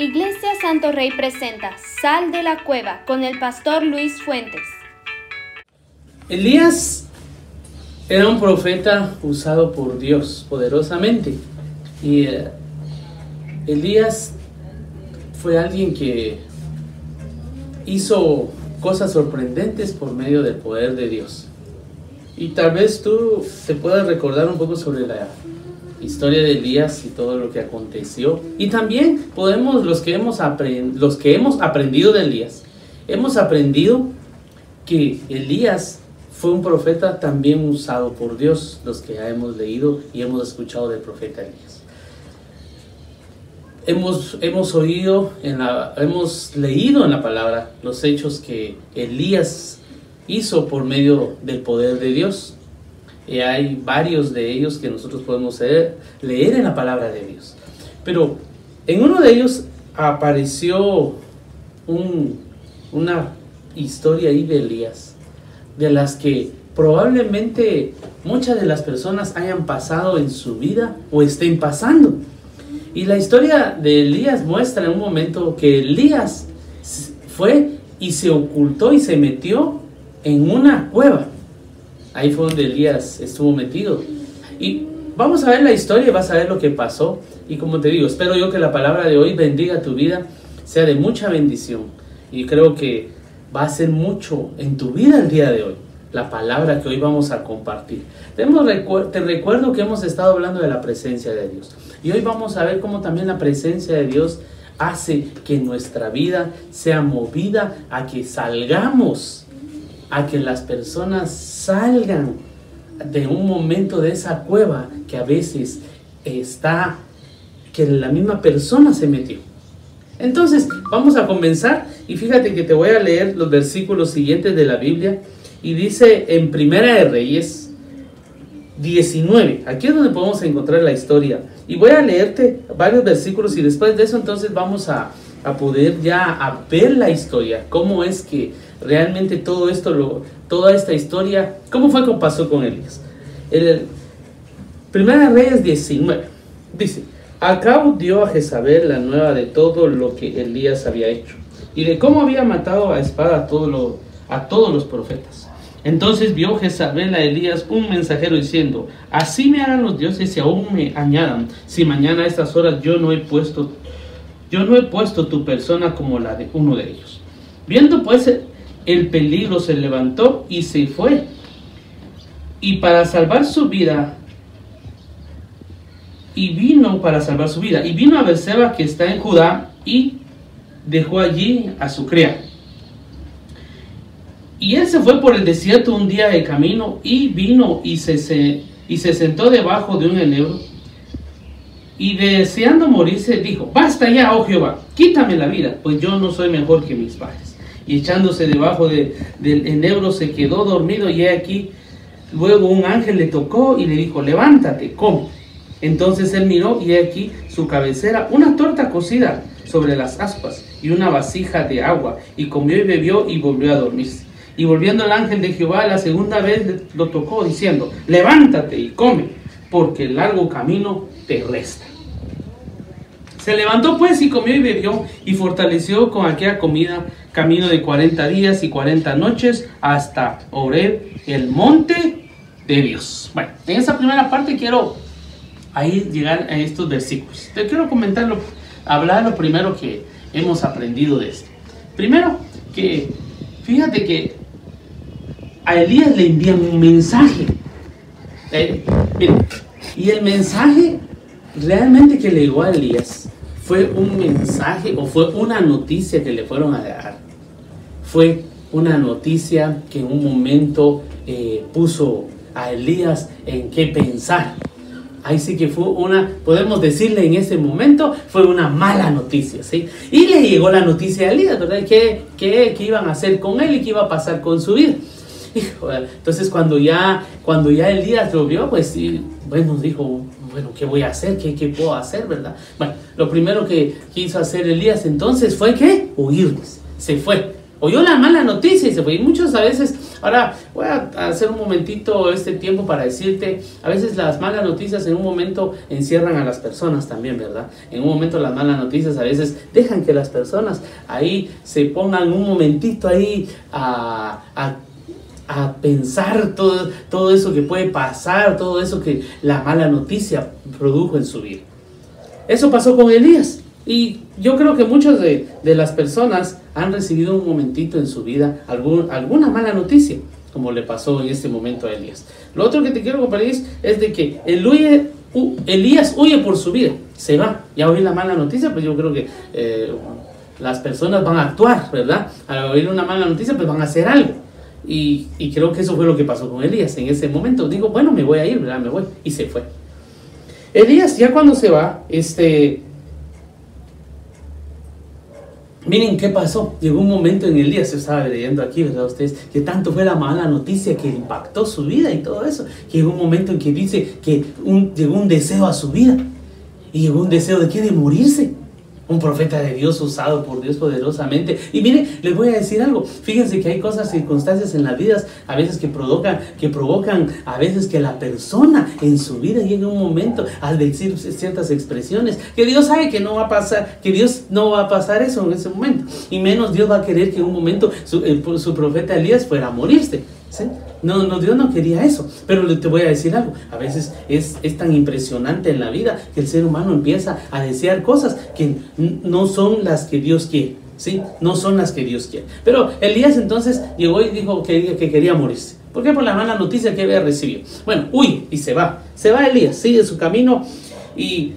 Iglesia Santo Rey presenta Sal de la Cueva con el pastor Luis Fuentes. Elías era un profeta usado por Dios poderosamente. Y eh, Elías fue alguien que hizo cosas sorprendentes por medio del poder de Dios. Y tal vez tú te puedas recordar un poco sobre la historia de Elías y todo lo que aconteció. Y también podemos, los que hemos, los que hemos aprendido de Elías, hemos aprendido que Elías fue un profeta también usado por Dios, los que ya hemos leído y hemos escuchado del profeta Elías. Hemos, hemos oído, en la, hemos leído en la palabra los hechos que Elías hizo por medio del poder de Dios. Y hay varios de ellos que nosotros podemos leer, en la palabra de Dios. Pero en uno de ellos apareció un, una historia ahí de Elías, de las que probablemente muchas de las personas hayan pasado en su vida o estén pasando. Y la historia de Elías muestra en un momento que Elías fue y se ocultó y se metió en una cueva. Ahí fue donde Elías estuvo metido. Y vamos a ver la historia vas a ver lo que pasó. Y como te digo, espero yo que la palabra de hoy bendiga tu vida, sea de mucha bendición. Y creo que va a ser mucho en tu vida el día de hoy, la palabra que hoy vamos a compartir. Te recuerdo que hemos estado hablando de la presencia de Dios. Y hoy vamos a ver cómo también la presencia de Dios hace que nuestra vida sea movida a que salgamos a que las personas salgan de un momento de esa cueva que a veces está, que la misma persona se metió. Entonces, vamos a comenzar y fíjate que te voy a leer los versículos siguientes de la Biblia y dice en Primera de Reyes 19, aquí es donde podemos encontrar la historia. Y voy a leerte varios versículos y después de eso entonces vamos a, a poder ya a ver la historia, cómo es que realmente todo esto, lo, toda esta historia, ¿cómo fue que pasó con Elías? El, Primera Reyes 19 dice, Acabo dio a Jezabel la nueva de todo lo que Elías había hecho y de cómo había matado a espada a, todo lo, a todos los profetas. Entonces vio Jezabel a Elías un mensajero diciendo, así me hagan los dioses y aún me añadan, si mañana a estas horas yo no he puesto, yo no he puesto tu persona como la de uno de ellos. Viendo pues el peligro se levantó y se fue. Y para salvar su vida, y vino para salvar su vida, y vino a Berseba que está en Judá y dejó allí a su cría. Y él se fue por el desierto un día de camino y vino y se, y se sentó debajo de un enebro. Y deseando morirse dijo, basta ya, oh Jehová, quítame la vida, pues yo no soy mejor que mis padres y echándose debajo de, del enebro se quedó dormido y aquí luego un ángel le tocó y le dijo, levántate, come. Entonces él miró y aquí su cabecera una torta cocida sobre las aspas y una vasija de agua y comió y bebió y volvió a dormirse. Y volviendo el ángel de Jehová la segunda vez lo tocó diciendo, levántate y come, porque el largo camino te resta. Se levantó pues y comió y bebió y fortaleció con aquella comida camino de 40 días y 40 noches hasta Oreb, el monte de Dios. Bueno, en esa primera parte quiero ahí llegar a estos versículos. Te quiero comentar, hablar lo primero que hemos aprendido de esto. Primero, que fíjate que a Elías le envían un mensaje. Eh, y el mensaje realmente que le llegó a Elías fue un mensaje o fue una noticia que le fueron a. Fue una noticia que en un momento eh, puso a Elías en qué pensar. Ahí sí que fue una, podemos decirle en ese momento, fue una mala noticia, ¿sí? Y le llegó la noticia a Elías, ¿verdad? ¿Qué, qué, qué iban a hacer con él y qué iba a pasar con su vida? Entonces cuando ya, cuando ya Elías lo vio, pues sí, bueno, dijo, bueno, ¿qué voy a hacer? ¿Qué, ¿Qué, puedo hacer, verdad? Bueno, lo primero que quiso hacer Elías entonces fue que huir, se fue, oyó la mala noticia y se fue. Y muchas a veces, ahora voy a hacer un momentito este tiempo para decirte, a veces las malas noticias en un momento encierran a las personas también, ¿verdad? En un momento las malas noticias a veces dejan que las personas ahí se pongan un momentito ahí a, a a pensar todo, todo eso que puede pasar, todo eso que la mala noticia produjo en su vida. Eso pasó con Elías. Y yo creo que muchas de, las personas han recibido un momentito en su vida algún, alguna mala noticia, como le pasó en este momento a Elías. Lo otro que te quiero compartir es de que Elías huye por su vida, se va. Ya oí la mala noticia, pues yo creo que eh, las personas van a actuar, ¿verdad? Al oír una mala noticia, pues van a hacer algo. Y, y, creo que eso fue lo que pasó con Elías en ese momento. Digo, bueno, me voy a ir, ¿verdad? Me voy. Y se fue. Elías, ya cuando se va, este, Miren qué pasó. Llegó un momento en el día, se estaba leyendo aquí, ¿verdad? Ustedes, que tanto fue la mala noticia que impactó su vida y todo eso. llegó un momento en que dice que llegó un deseo a su vida. Y llegó un deseo de qué? De morirse un profeta de Dios usado por Dios poderosamente. Y mire, les voy a decir algo. Fíjense que hay cosas, circunstancias en las vidas a veces que provocan, que provocan a veces que la persona en su vida llegue un momento al decir ciertas expresiones que Dios sabe que no va a pasar, que Dios no va a pasar eso en ese momento. Y menos Dios va a querer que en un momento su, su profeta Elías fuera a morirse. No, no, Dios no quería eso. Pero te voy a decir algo. A veces es, tan impresionante en la vida que el ser humano empieza a desear cosas que no son las que Dios quiere. ¿Sí? No son las que Dios quiere. Pero Elías entonces llegó y dijo que, que quería morirse. ¿Por qué? Por la mala noticia que había recibido. Bueno, huye y se va. Se va Elías, sigue su camino y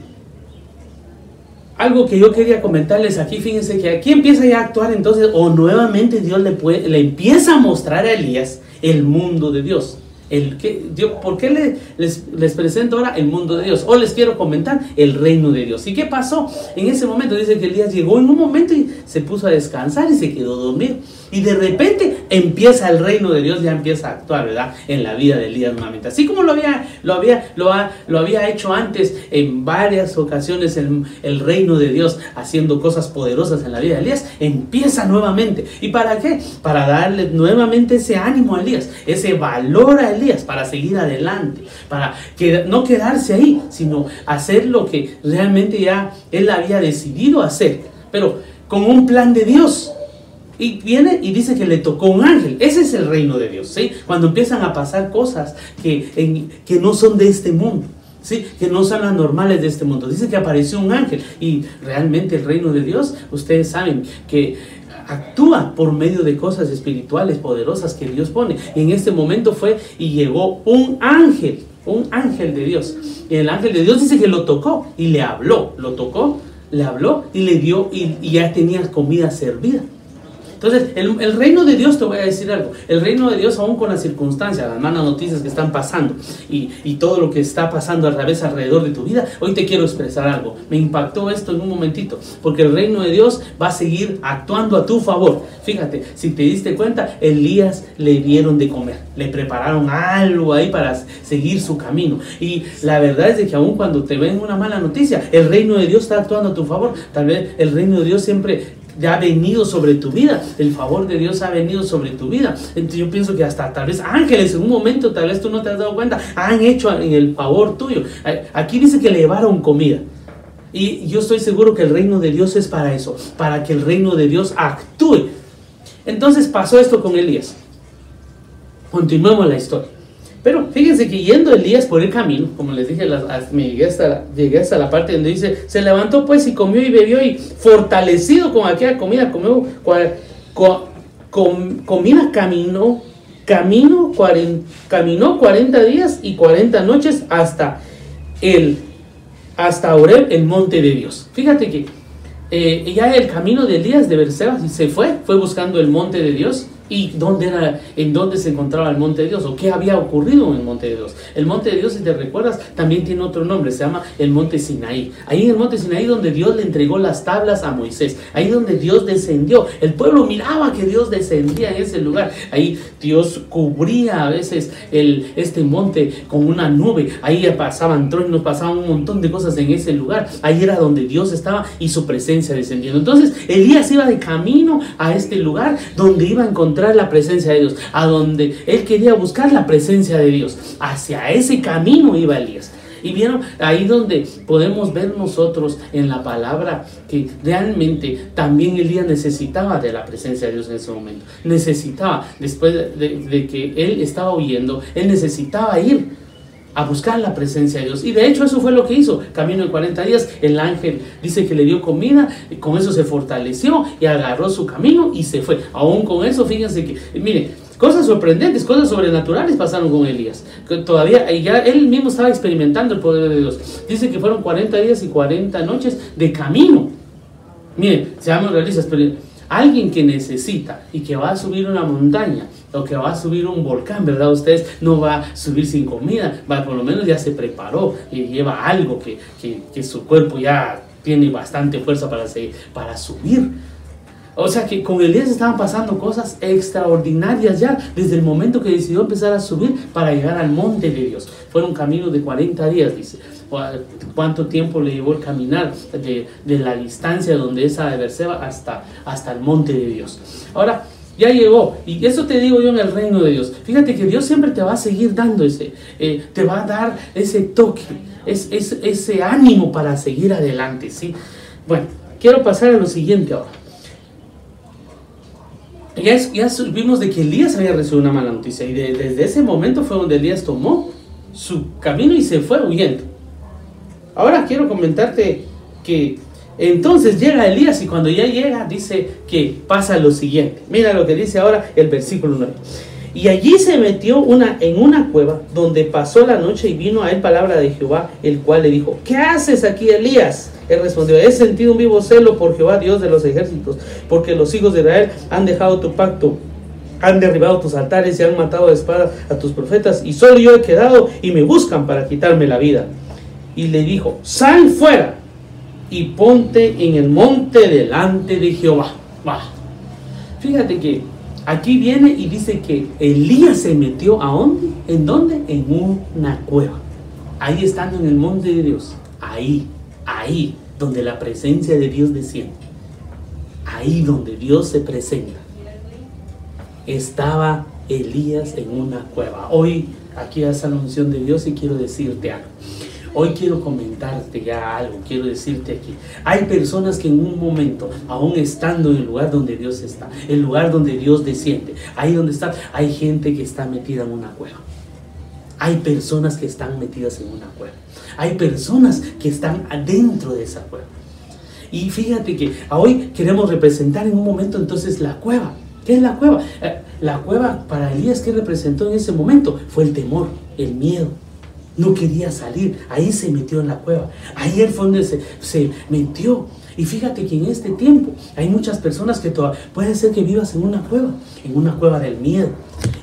algo que yo quería comentarles aquí, fíjense que aquí empieza ya a actuar entonces, o nuevamente Dios le, puede, le empieza a mostrar a Elías el mundo de Dios. El que, yo, ¿Por qué les, les, presento ahora el mundo de Dios? O les quiero comentar el reino de Dios. ¿Y qué pasó? En ese momento dice que Elías llegó en un momento y se puso a descansar y se quedó dormido. Y de repente empieza el reino de Dios, ya empieza a actuar, ¿verdad? En la vida de Elías nuevamente. Así como lo había, lo había, lo, lo había hecho antes en varias ocasiones el, el reino de Dios, haciendo cosas poderosas en la vida de Elías, empieza nuevamente. ¿Y para qué? Para darle nuevamente ese ánimo a Elías, ese valor a Elías para seguir adelante, para que, no quedarse ahí, sino hacer lo que realmente ya él había decidido hacer, pero con un plan de Dios. Y viene y dice que le tocó un ángel. Ese es el reino de Dios, ¿sí? Cuando empiezan a pasar cosas que, que no son de este mundo. ¿sí? que no son las normales de este mundo. Dice que apareció un ángel y realmente el reino de Dios, ustedes saben que actúa por medio de cosas espirituales poderosas que Dios pone. Y en este momento fue y llegó un ángel, un ángel de Dios. Y el ángel de Dios dice que lo tocó y le habló, lo tocó, le habló y le dio y, y ya tenía comida servida. Entonces, el, reino de Dios, te voy a decir algo, el reino de Dios aún con las circunstancias, las malas noticias que están pasando y, todo lo que está pasando a través alrededor de tu vida, hoy te quiero expresar algo. Me impactó esto en un momentito, porque el reino de Dios va a seguir actuando a tu favor. Fíjate, si te diste cuenta, Elías le dieron de comer, le prepararon algo ahí para seguir su camino. Y la verdad es de que aún cuando te ven una mala noticia, el reino de Dios está actuando a tu favor. Tal vez el reino de Dios siempre ya ha venido sobre tu vida, el favor de Dios ha venido sobre tu vida. Entonces yo pienso que hasta tal vez ángeles en un momento, tal vez tú no te has dado cuenta, han hecho en el favor tuyo. Aquí dice que le llevaron comida. Y yo estoy seguro que el reino de Dios es para eso, para que el reino de Dios actúe. Entonces pasó esto con Elías. Continuemos la historia. Pero fíjense que yendo Elías por el camino, como les dije, me llegué, hasta la, llegué hasta la parte donde dice, se levantó pues y comió y bebió y fortalecido con aquella comida, comió, comida caminó, camino, caminó 40 días y 40 noches hasta el, hasta Oreb, el monte de Dios. Fíjate que eh, ya el camino de Elías de Berseba se fue, fue buscando el monte de Dios y dónde era, en dónde se encontraba el monte de Dios o qué había ocurrido en el monte de Dios. El monte de Dios, si te recuerdas, también tiene otro nombre, se llama el monte Sinaí. Ahí en el monte Sinaí donde Dios le entregó las tablas a Moisés, ahí donde Dios descendió. El pueblo miraba que Dios descendía en ese lugar. Ahí Dios cubría a veces el, este monte con una nube. Ahí pasaban truenos, pasaban un montón de cosas en ese lugar. Ahí era donde Dios estaba y su presencia descendiendo. Entonces Elías iba de camino a este lugar donde iba a encontrar la presencia de Dios, a donde él quería buscar la presencia de Dios. Hacia ese camino iba Elías. Y vieron ahí donde podemos ver nosotros en la palabra que realmente también Elías necesitaba de la presencia de Dios en ese momento. Necesitaba, después de, de que él estaba huyendo, él necesitaba ir a buscar la presencia de Dios. Y de hecho eso fue lo que hizo. Camino de 40 días, el ángel dice que le dio comida, y con eso se fortaleció y agarró su camino y se fue. Aún con eso, fíjense que, mire, cosas sorprendentes, cosas sobrenaturales pasaron con Elías. Que todavía ya él mismo estaba experimentando el poder de Dios. Dice que fueron 40 días y 40 noches de camino. Miren, seamos realistas, pero alguien que necesita y que va a subir una montaña o que va a subir un volcán, ¿verdad? Ustedes no va a subir sin comida, va, por lo menos ya se preparó y lleva algo que, que, su cuerpo ya tiene bastante fuerza para, para subir. O sea que con Elías estaban pasando cosas extraordinarias ya desde el momento que decidió empezar a subir para llegar al monte de Dios. Fue un camino de 40 días, dice. ¿Cuánto tiempo le llevó el caminar de, de la distancia donde es a Berseba hasta, hasta el monte de Dios? Ahora, ya llegó. Y eso te digo yo en el reino de Dios. Fíjate que Dios siempre te va a seguir dando ese, eh, te va a dar ese toque, es, ese ánimo para seguir adelante, ¿sí? Bueno, quiero pasar a lo siguiente ahora. Ya, ya vimos de que Elías había recibido una mala noticia y desde ese momento fue donde Elías tomó su camino y se fue huyendo. Ahora quiero comentarte que entonces llega Elías y cuando ya llega dice que pasa lo siguiente. Mira lo que dice ahora el versículo 9. Y allí se metió una, en una cueva donde pasó la noche y vino a él palabra de Jehová, el cual le dijo, ¿qué haces aquí Elías? Él respondió, he sentido un vivo celo por Jehová, Dios de los ejércitos, porque los hijos de Israel han dejado tu pacto, han derribado tus altares y han matado de espada a tus profetas, y solo yo he quedado y me buscan para quitarme la vida. Y le dijo, sal fuera y ponte en el monte delante de Jehová. Fíjate que aquí viene y dice que Elías se metió a dónde? ¿En dónde? En una cueva. Ahí estando en el monte de Dios. Ahí, ahí, donde la presencia de Dios desciende. Ahí donde Dios se presenta. Estaba Elías en una cueva. Hoy aquí hace la unción de Dios y quiero decirte algo. Hoy quiero comentarte ya algo, quiero decirte aquí. Hay personas que en un momento, aún estando en el lugar donde Dios está, el lugar donde Dios desciende, ahí donde está, hay gente que está metida en una cueva. Hay personas que están metidas en una cueva. Hay personas que están adentro de esa cueva. Y fíjate que hoy queremos representar en un momento entonces la cueva. ¿Qué es la cueva? Eh, la cueva para Elías, ¿qué representó en ese momento? Fue el temor, el miedo, no quería salir, ahí se metió en la cueva, ahí fue donde se, se metió. Y fíjate que en este tiempo hay muchas personas que todavía, puede ser que vivas en una cueva, en una cueva del miedo,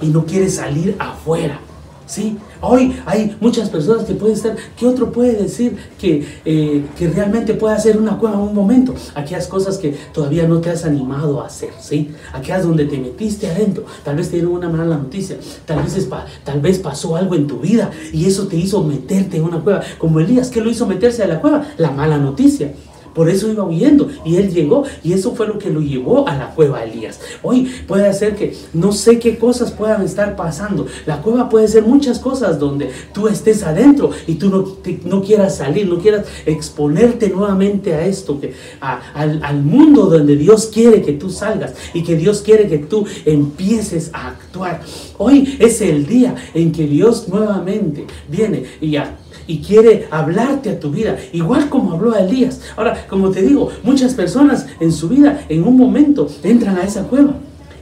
y no quieres salir afuera. ¿Sí? Hoy hay muchas personas que pueden estar, ¿qué otro puede decir que, eh, que realmente puede hacer una cueva en un momento? Aquellas cosas que todavía no te has animado a hacer, ¿sí? Aquellas donde te metiste adentro, tal vez te dieron una mala noticia, tal vez, es tal vez pasó algo en tu vida y eso te hizo meterte en una cueva. Como Elías, ¿qué lo hizo meterse a la cueva? La mala noticia. Por eso iba huyendo y él llegó y eso fue lo que lo llevó a la cueva Elías. Hoy puede ser que no sé qué cosas puedan estar pasando. La cueva puede ser muchas cosas donde tú estés adentro y tú no, no quieras salir, no quieras exponerte nuevamente a esto, que, al, al mundo donde Dios quiere que tú salgas y que Dios quiere que tú empieces a actuar. Hoy es el día en que Dios nuevamente viene y ya y quiere hablarte a tu vida, igual como habló a Elías. Ahora, como te digo, muchas personas en su vida en un momento entran a esa cueva,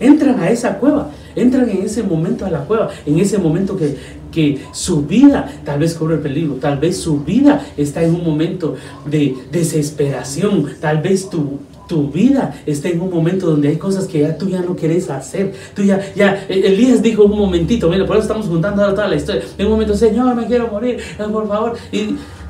entran a esa cueva, entran en ese momento a la cueva, en ese momento que, que su vida tal vez corre peligro, tal vez su vida está en un momento de desesperación, tal vez tu, tu vida está en un momento donde hay cosas que ya tú ya no quieres hacer. Tú ya, ya, e-, Elías dijo un momentito, mira, por eso estamos juntando ahora toda la historia. En un momento, Señor, me quiero morir, por favor.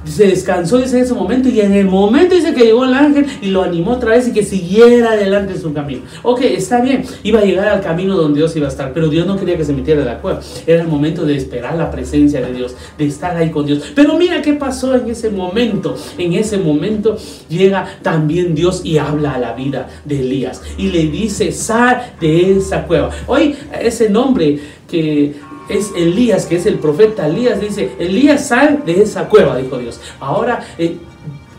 Se descansó dice, en ese momento y en el momento dice que llegó el ángel y lo animó otra vez y que siguiera adelante en su camino. Ok, está bien, iba a llegar al camino donde Dios iba a estar, pero Dios no quería que se metiera de la cueva. Era el momento de esperar la presencia de Dios, de estar ahí con Dios. Pero mira qué pasó en ese momento. En ese momento llega también Dios y habla a la vida de Elías y le dice, sal de esa cueva. Hoy ese nombre que es Elías, que es el profeta Elías, dice, Elías sal de esa cueva, dijo Dios. Ahora, eh,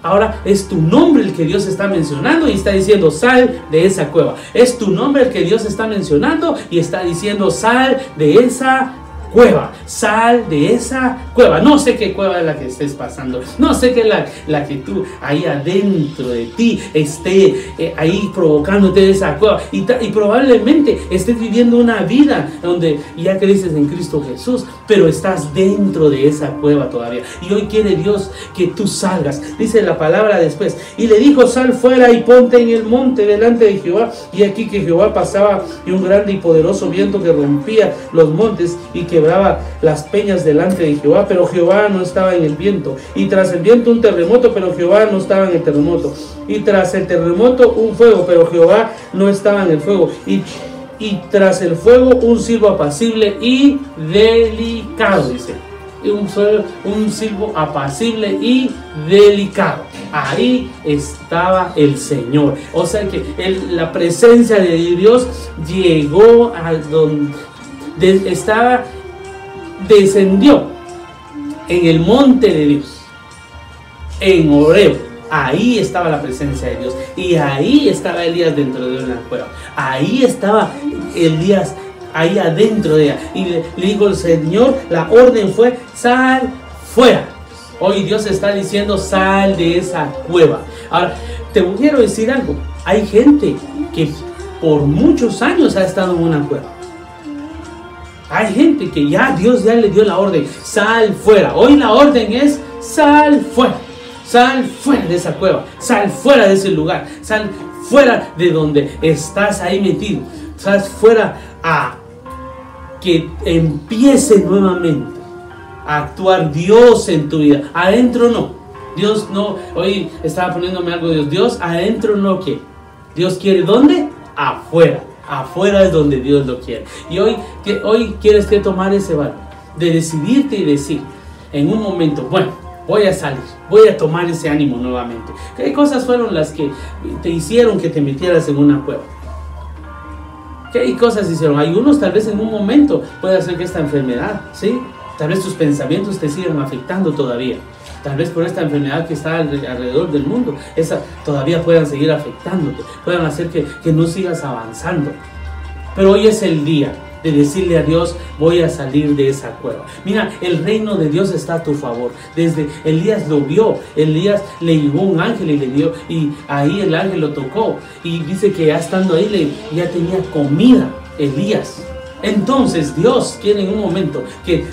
ahora es tu nombre el que Dios está mencionando y está diciendo, sal de esa cueva. Es tu nombre el que Dios está mencionando y está diciendo, sal de esa cueva, sal de esa cueva. No sé qué cueva es la que estés pasando, no sé qué es la, la que tú ahí adentro de ti esté eh, ahí provocándote esa cueva. Y, y, probablemente estés viviendo una vida donde ya creces en Cristo Jesús, pero estás dentro de esa cueva todavía. Y hoy quiere Dios que tú salgas. Dice la palabra después. Y le dijo, sal fuera y ponte en el monte delante de Jehová. Y aquí que Jehová pasaba y un grande y poderoso viento que rompía los montes y que quebraba las peñas delante de Jehová, pero Jehová no estaba en el viento. Y tras el viento un terremoto, pero Jehová no estaba en el terremoto. Y tras el terremoto un fuego, pero Jehová no estaba en el fuego. Y, y tras el fuego un silbo apacible y delicado, dice. Un, un silbo apacible y delicado. Ahí estaba el Señor. O sea que la presencia de Dios llegó a donde estaba descendió en el monte de Dios, en Oreo. Ahí estaba la presencia de Dios. Y ahí estaba Elías dentro de una cueva. Ahí estaba Elías ahí adentro de ella. Y le, dijo el Señor, la orden fue, sal fuera. Hoy Dios está diciendo, sal de esa cueva. Ahora, te quiero decir algo. Hay gente que por muchos años ha estado en una cueva. Hay gente que ya Dios ya le dio la orden, sal fuera. Hoy la orden es, sal fuera. Sal fuera de esa cueva, sal fuera de ese lugar, sal fuera de donde estás ahí metido. Sal fuera a que empiece nuevamente a actuar Dios en tu vida. Adentro no. Dios no. Hoy estaba poniéndome algo de Dios. Dios adentro no que. Dios quiere dónde? Afuera. Afuera es donde Dios lo quiere. Y hoy, que, hoy quieres que tomar ese valor de decidirte y decir en un momento, bueno, voy a salir, voy a tomar ese ánimo nuevamente. ¿Qué cosas fueron las que te hicieron que te metieras en una cueva? ¿Qué cosas hicieron? Hay unos tal vez en un momento puede hacer que esta enfermedad, ¿sí? Tal vez tus pensamientos te sigan afectando todavía tal vez por esta enfermedad que está alrededor del mundo, esa todavía puedan seguir afectándote, puedan hacer que, que no sigas avanzando. Pero hoy es el día de decirle a Dios, voy a salir de esa cueva. Mira, el reino de Dios está a tu favor. Desde Elías lo vio, Elías le llevó un ángel y le dio, y ahí el ángel lo tocó. Y dice que ya estando ahí ya tenía comida, Elías. Entonces Dios quiere en un momento que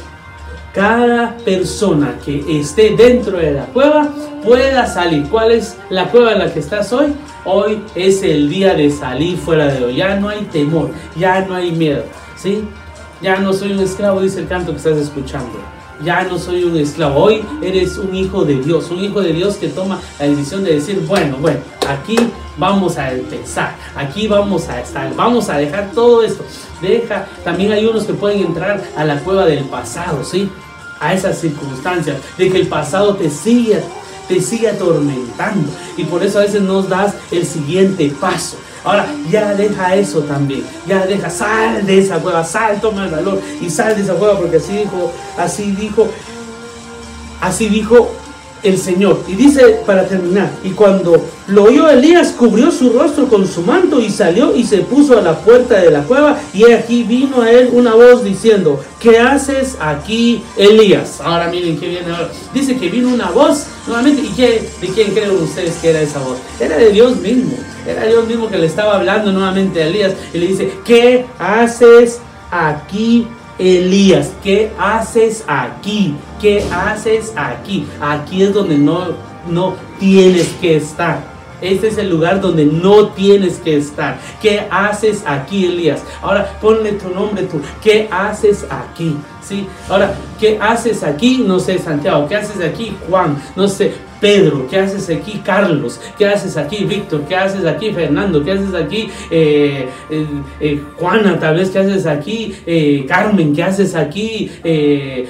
cada persona que esté dentro de la cueva pueda salir. ¿Cuál es la cueva en la que estás hoy? Hoy es el día de salir fuera de hoy. Ya no hay temor, ya no hay miedo. ¿Sí? Ya no soy un esclavo, dice el canto que estás escuchando. Ya no soy un esclavo. Hoy eres un hijo de Dios. Un hijo de Dios que toma la decisión de decir, bueno, bueno, aquí vamos a empezar. Aquí vamos a estar. Vamos a dejar todo esto. Deja. También hay unos que pueden entrar a la cueva del pasado, ¿sí? A esas circunstancias, de que el pasado te sigue, te sigue atormentando. Y por eso a veces nos das el siguiente paso. Ahora ya deja eso también. Ya deja, sal de esa cueva, sal, toma el valor y sal de esa cueva porque así dijo, así dijo, así dijo el Señor. Y dice para terminar, y cuando lo oyó Elías, cubrió su rostro con su manto y salió y se puso a la puerta de la cueva. Y aquí vino a él una voz diciendo, ¿qué haces aquí, Elías? Ahora miren qué viene ahora. Dice que vino una voz nuevamente. ¿Y qué, de quién creen ustedes que era esa voz? Era de Dios mismo. Era Dios mismo que le estaba hablando nuevamente a Elías. Y le dice, ¿qué haces aquí, Elías, ¿qué haces aquí? ¿Qué haces aquí? Aquí es donde no, no tienes que estar. Este es el lugar donde no tienes que estar. ¿Qué haces aquí, Elías? Ahora ponle tu nombre tú. ¿Qué haces aquí? ¿Sí? Ahora, ¿qué haces aquí? No sé, Santiago. ¿Qué haces aquí, Juan? No sé, Pedro, ¿qué haces aquí? Carlos, ¿qué haces aquí? Víctor, ¿qué haces aquí? Fernando, ¿qué haces aquí? Eh, eh, eh, Juana, tal vez, ¿qué haces aquí? Carmen, ¿qué haces aquí?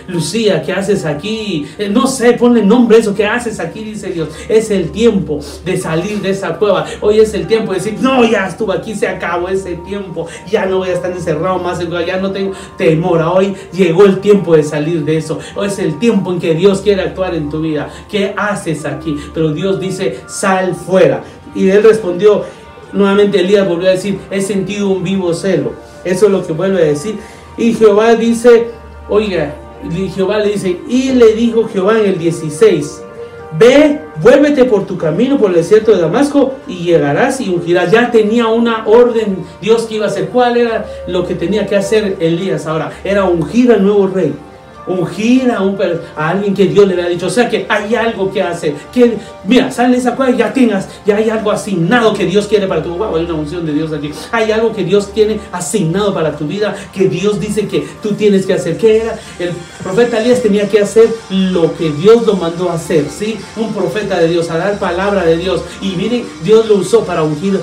Lucía, ¿qué haces aquí? no sé, ponle nombre eso, ¿qué haces aquí? Dice Dios. Es el tiempo de salir de esa cueva. Hoy es el tiempo de decir, no, ya estuvo aquí, se acabó ese tiempo. Ya no voy a estar encerrado más, ya no tengo temor. Hoy llegó el tiempo de salir de eso. Hoy es el tiempo en que Dios quiere actuar en tu vida. ¿Qué haces aquí, pero Dios dice, sal fuera. Y él respondió, nuevamente Elías volvió a decir, he sentido un vivo celo. Eso es lo que vuelve a decir. Y Jehová dice, oiga, y Jehová le dice, y le dijo Jehová en el 16, ve, vuélvete por tu camino por el desierto de Damasco y llegarás y ungirás. Ya tenía una orden Dios que iba a hacer. ¿Cuál era lo que tenía que hacer Elías ahora? Era ungir al nuevo rey ungir a, un, a alguien que Dios le había dicho. O sea que hay algo que hacer. Que, mira, sale de esa cueva y ya tengas, ya hay algo asignado que Dios quiere para tu vida. hay una unción de Dios aquí. Hay algo que Dios tiene asignado para tu vida, que Dios dice que tú tienes que hacer. ¿Qué era? El profeta Elías tenía que hacer lo que Dios lo mandó a hacer, ¿sí? Un profeta de Dios, a dar palabra de Dios. Y miren, Dios lo usó para ungir,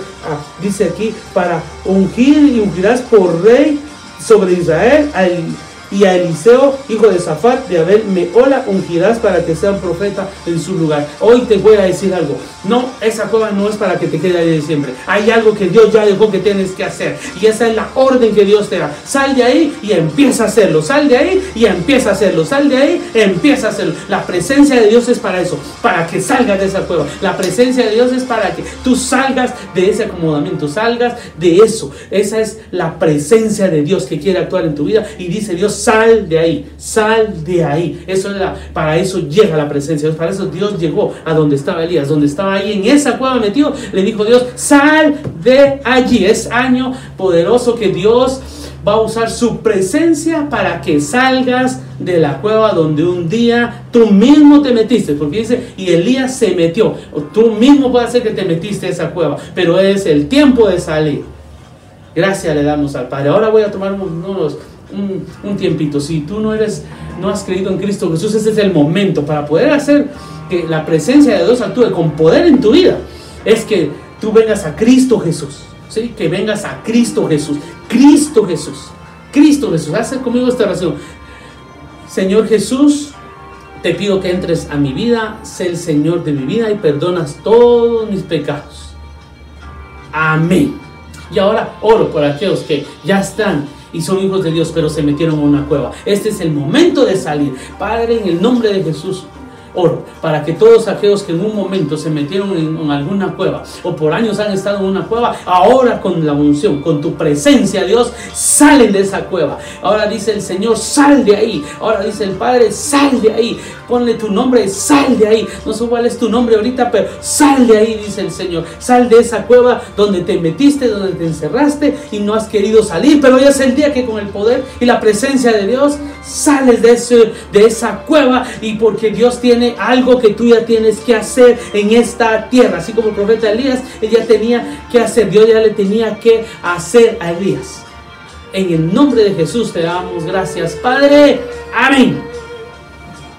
dice aquí, para ungir y ungirás por rey sobre Israel al y a Eliseo, hijo de Zafat, de Abel, me hola ungirás para que sea un profeta en su lugar. Hoy te voy a decir algo. No, esa cueva no es para que te quede ahí de siempre. Hay algo que Dios ya dejó que tienes que hacer. Y esa es la orden que Dios te da. Sal de ahí y empieza a hacerlo. Sal de ahí y empieza a hacerlo. Sal de ahí, empieza a hacerlo. La presencia de Dios es para eso. Para que salgas de esa cueva. La presencia de Dios es para que tú salgas de ese acomodamiento. Salgas de eso. Esa es la presencia de Dios que quiere actuar en tu vida. Y dice Dios, sal de ahí, sal de ahí. Eso era, para eso llega la presencia Para eso Dios llegó a donde estaba Elías, donde estaba ahí en esa cueva metido. Le dijo Dios, sal de allí. Es año poderoso que Dios va a usar su presencia para que salgas de la cueva donde un día tú mismo te metiste, porque dice, y Elías se metió, tú mismo puede ser que te metiste en esa cueva, pero es el tiempo de salir. Gracias le damos al Padre. Ahora voy a tomar unos, un, tiempito. Si tú no eres, no has creído en Cristo Jesús, ese es el momento para poder hacer que la presencia de Dios actúe con poder en tu vida. Es que tú vengas a Cristo Jesús. ¿sí? Que vengas a Cristo Jesús. Cristo Jesús. Cristo Jesús. Haz conmigo esta oración. Señor Jesús, te pido que entres a mi vida, sé el Señor de mi vida y perdonas todos mis pecados. Amén. Y ahora oro por aquellos que ya están y son hijos de Dios, pero se metieron en una cueva. Este es el momento de salir. Padre, en el nombre de Jesús, oro para que todos aquellos que en un momento se metieron en, alguna cueva o por años han estado en una cueva, ahora con la unción, con tu presencia, Dios, salen de esa cueva. Ahora dice el Señor, sal de ahí. Ahora dice el Padre, sal de ahí. Ponle tu nombre, sal de ahí. No sé cuál es tu nombre ahorita, pero sal de ahí, dice el Señor. Sal de esa cueva donde te metiste, donde te encerraste y no has querido salir. Pero hoy es el día que con el poder y la presencia de Dios sales de, ese, de esa cueva y porque Dios algo que tú ya tienes que hacer en esta tierra. Así como el profeta Elías, él ya tenía que hacer, Dios ya le tenía que hacer a Elías. En el nombre de Jesús te damos gracias, Padre. Amén.